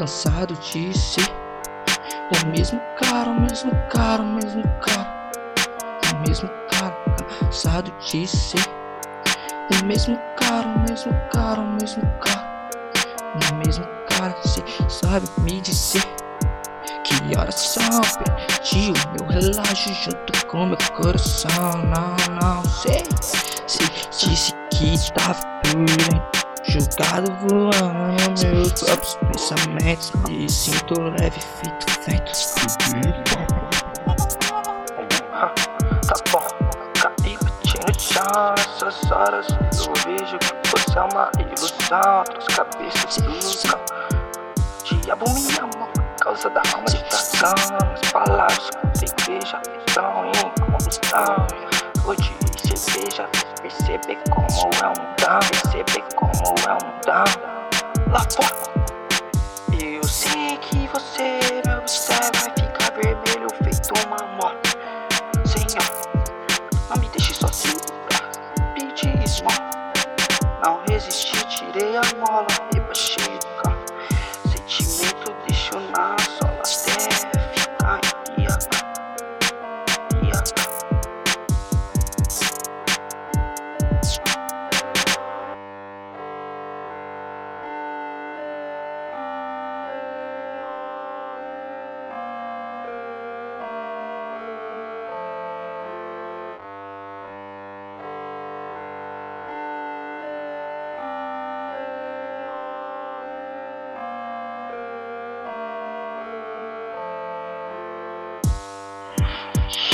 cansado de ser o mesmo cara, o mesmo cara, o mesmo cara, o mesmo cara, cansado de ser o mesmo cara, o mesmo cara, o mesmo cara, o mesmo cara, cê sabe me dizer que horas são, perdi o meu relógio junto com meu coração, não, não sei, se disse que tava por Jogado voando meus próprios pensamentos Me sinto leve, feito vento Tá bom, caí bati no chão Nessas horas eu vejo que você é uma ilusão Outras cabeças ilusão Diabo me ama causa da alma agitação As palavras que você veja estão em combustão Hoje cerveja perceber como é um dano, perceber como é um dano. Lá fora. Eu sei que você me observa e fica vermelho feito uma moto. Senhor, não me deixe sozinho pra pedir esmola. Não resisti, tirei a mola